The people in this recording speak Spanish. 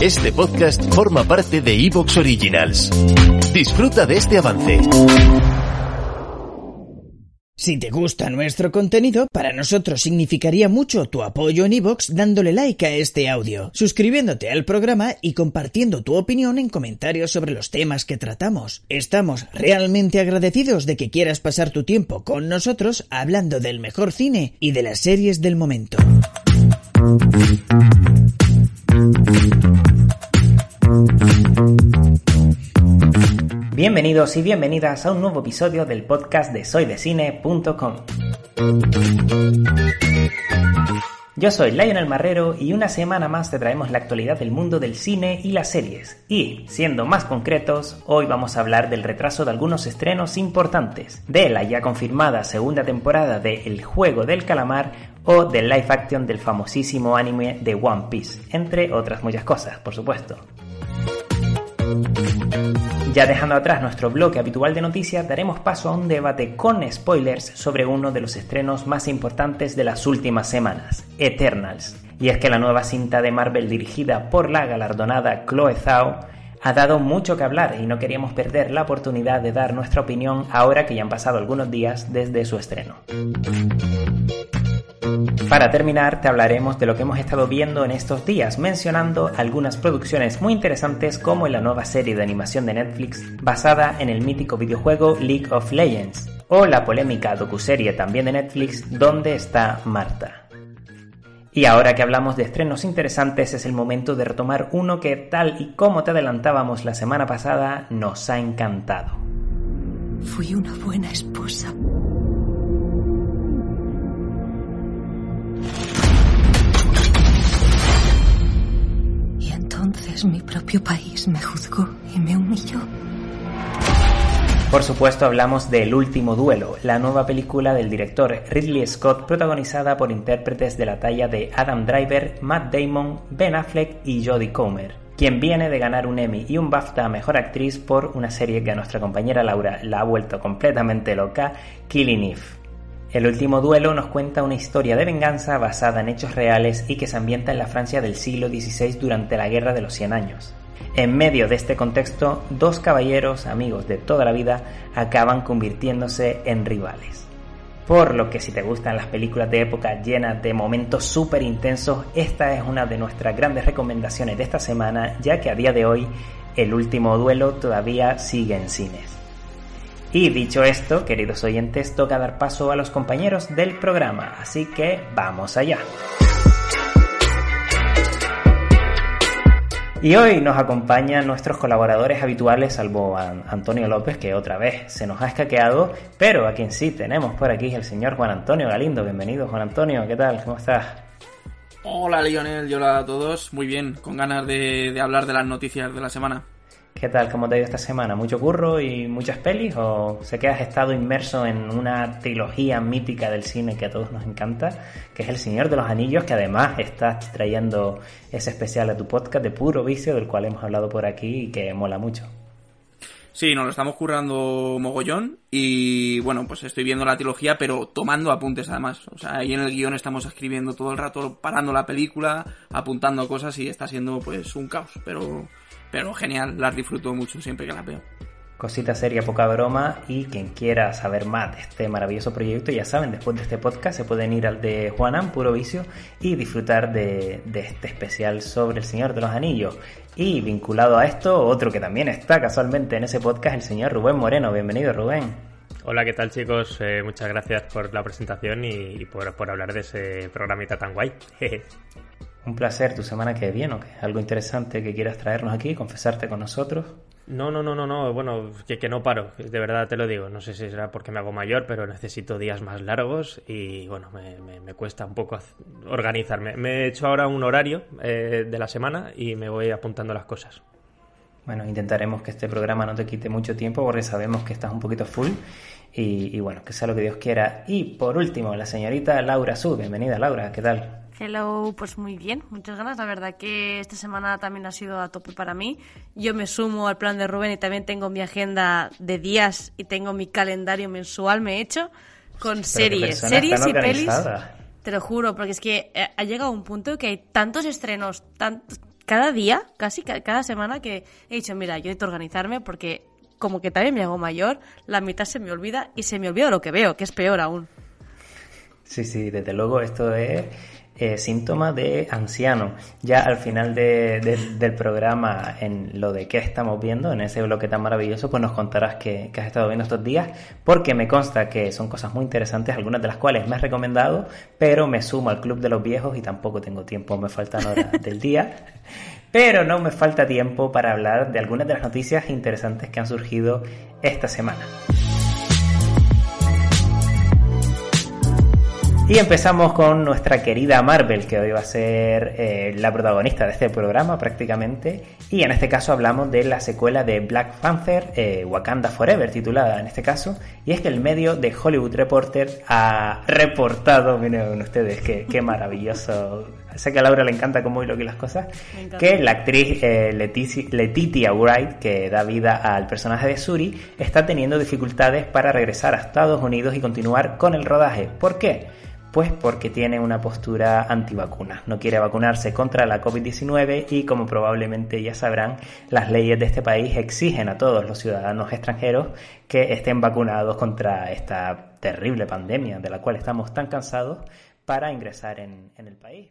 Este podcast forma parte de Evox Originals. Disfruta de este avance. Si te gusta nuestro contenido, para nosotros significaría mucho tu apoyo en iVoox dándole like a este audio, suscribiéndote al programa y compartiendo tu opinión en comentarios sobre los temas que tratamos. Estamos realmente agradecidos de que quieras pasar tu tiempo con nosotros hablando del mejor cine y de las series del momento. Bienvenidos y bienvenidas a un nuevo episodio del podcast de soydecine.com. Yo soy Lionel Marrero y una semana más te traemos la actualidad del mundo del cine y las series. Y, siendo más concretos, hoy vamos a hablar del retraso de algunos estrenos importantes, de la ya confirmada segunda temporada de El Juego del Calamar o del live action del famosísimo anime de One Piece, entre otras muchas cosas, por supuesto. Ya dejando atrás nuestro bloque habitual de noticias, daremos paso a un debate con spoilers sobre uno de los estrenos más importantes de las últimas semanas, Eternals. Y es que la nueva cinta de Marvel dirigida por la galardonada Chloe Zhao ha dado mucho que hablar y no queríamos perder la oportunidad de dar nuestra opinión ahora que ya han pasado algunos días desde su estreno. Para terminar, te hablaremos de lo que hemos estado viendo en estos días, mencionando algunas producciones muy interesantes como la nueva serie de animación de Netflix basada en el mítico videojuego League of Legends, o la polémica docuserie también de Netflix ¿Dónde está Marta? Y ahora que hablamos de estrenos interesantes es el momento de retomar uno que tal y como te adelantábamos la semana pasada nos ha encantado. Fui una buena esposa. Entonces mi propio país me juzgó y me humilló. Por supuesto hablamos de El último duelo, la nueva película del director Ridley Scott protagonizada por intérpretes de la talla de Adam Driver, Matt Damon, Ben Affleck y Jodie Comer, quien viene de ganar un Emmy y un BAFTA a Mejor Actriz por una serie que a nuestra compañera Laura la ha vuelto completamente loca, Killing Eve. El último duelo nos cuenta una historia de venganza basada en hechos reales y que se ambienta en la Francia del siglo XVI durante la Guerra de los Cien Años. En medio de este contexto, dos caballeros amigos de toda la vida acaban convirtiéndose en rivales. Por lo que si te gustan las películas de época llenas de momentos súper intensos, esta es una de nuestras grandes recomendaciones de esta semana, ya que a día de hoy el último duelo todavía sigue en cines. Y dicho esto, queridos oyentes, toca dar paso a los compañeros del programa, así que vamos allá. Y hoy nos acompañan nuestros colaboradores habituales, salvo a Antonio López, que otra vez se nos ha escaqueado, pero a quien sí tenemos por aquí es el señor Juan Antonio Galindo. Bienvenido, Juan Antonio, ¿qué tal? ¿Cómo estás? Hola, Lionel, y hola a todos. Muy bien, con ganas de, de hablar de las noticias de la semana. ¿Qué tal? ¿Cómo te ha ido esta semana? ¿Mucho curro y muchas pelis? ¿O sé que has estado inmerso en una trilogía mítica del cine que a todos nos encanta, que es El Señor de los Anillos, que además estás trayendo ese especial a tu podcast de puro vicio, del cual hemos hablado por aquí y que mola mucho? Sí, nos lo estamos currando mogollón y bueno, pues estoy viendo la trilogía pero tomando apuntes además. O sea, ahí en el guion estamos escribiendo todo el rato, parando la película, apuntando cosas y está siendo pues un caos, pero pero genial, las disfruto mucho siempre que las veo. Cosita seria, poca broma y quien quiera saber más de este maravilloso proyecto, ya saben, después de este podcast se pueden ir al de Juanan, Puro Vicio, y disfrutar de, de este especial sobre el Señor de los Anillos. Y vinculado a esto, otro que también está casualmente en ese podcast, el señor Rubén Moreno. Bienvenido, Rubén. Hola, ¿qué tal chicos? Eh, muchas gracias por la presentación y, y por, por, hablar de ese programita tan guay. Un placer, tu semana que viene, ¿o qué? Algo interesante que quieras traernos aquí, confesarte con nosotros. No, no, no, no, no, bueno, que, que no paro, de verdad te lo digo. No sé si será porque me hago mayor, pero necesito días más largos y bueno, me, me, cuesta un poco organizarme. Me he hecho ahora un horario eh, de la semana y me voy apuntando las cosas. Bueno, intentaremos que este programa no te quite mucho tiempo porque sabemos que estás un poquito full y, y bueno, que sea lo que Dios quiera. Y por último, la señorita Laura Su. Bienvenida, Laura, ¿qué tal? Hello, pues muy bien, muchas ganas. La verdad que esta semana también ha sido a tope para mí. Yo me sumo al plan de Rubén y también tengo mi agenda de días y tengo mi calendario mensual, me he hecho, con series, series y pelis. Te lo juro, porque es que eh, ha llegado un punto que hay tantos estrenos, tantos, cada día, casi cada semana, que he dicho, mira, yo necesito organizarme porque como que también me hago mayor, la mitad se me olvida y se me olvida lo que veo, que es peor aún. Sí, sí, desde luego esto es eh, síntoma de anciano. Ya al final del programa, en lo de qué estamos viendo, en ese bloque tan maravilloso, pues nos contarás qué, has estado viendo estos días, porque me consta que son cosas muy interesantes, algunas de las cuales me has recomendado, pero me sumo al club de los viejos y tampoco tengo tiempo, me faltan horas del día. Pero no me falta tiempo para hablar de algunas de las noticias interesantes que han surgido esta semana. Y empezamos con nuestra querida Marvel, que hoy va a ser eh, la protagonista de este programa prácticamente. Y en este caso hablamos de la secuela de Black Panther, eh, Wakanda Forever, titulada en este caso. Y es que el medio de Hollywood Reporter ha reportado, miren ustedes, qué, qué maravilloso. Sé que a Laura le encanta cómo hilo aquí las cosas. Que la actriz eh, Letitia Wright, que da vida al personaje de Suri, está teniendo dificultades para regresar a Estados Unidos y continuar con el rodaje. ¿Por qué? Pues porque tiene una postura antivacuna. No quiere vacunarse contra la COVID-19 y como probablemente ya sabrán, las leyes de este país exigen a todos los ciudadanos extranjeros que estén vacunados contra esta terrible pandemia de la cual estamos tan cansados para ingresar en, el país.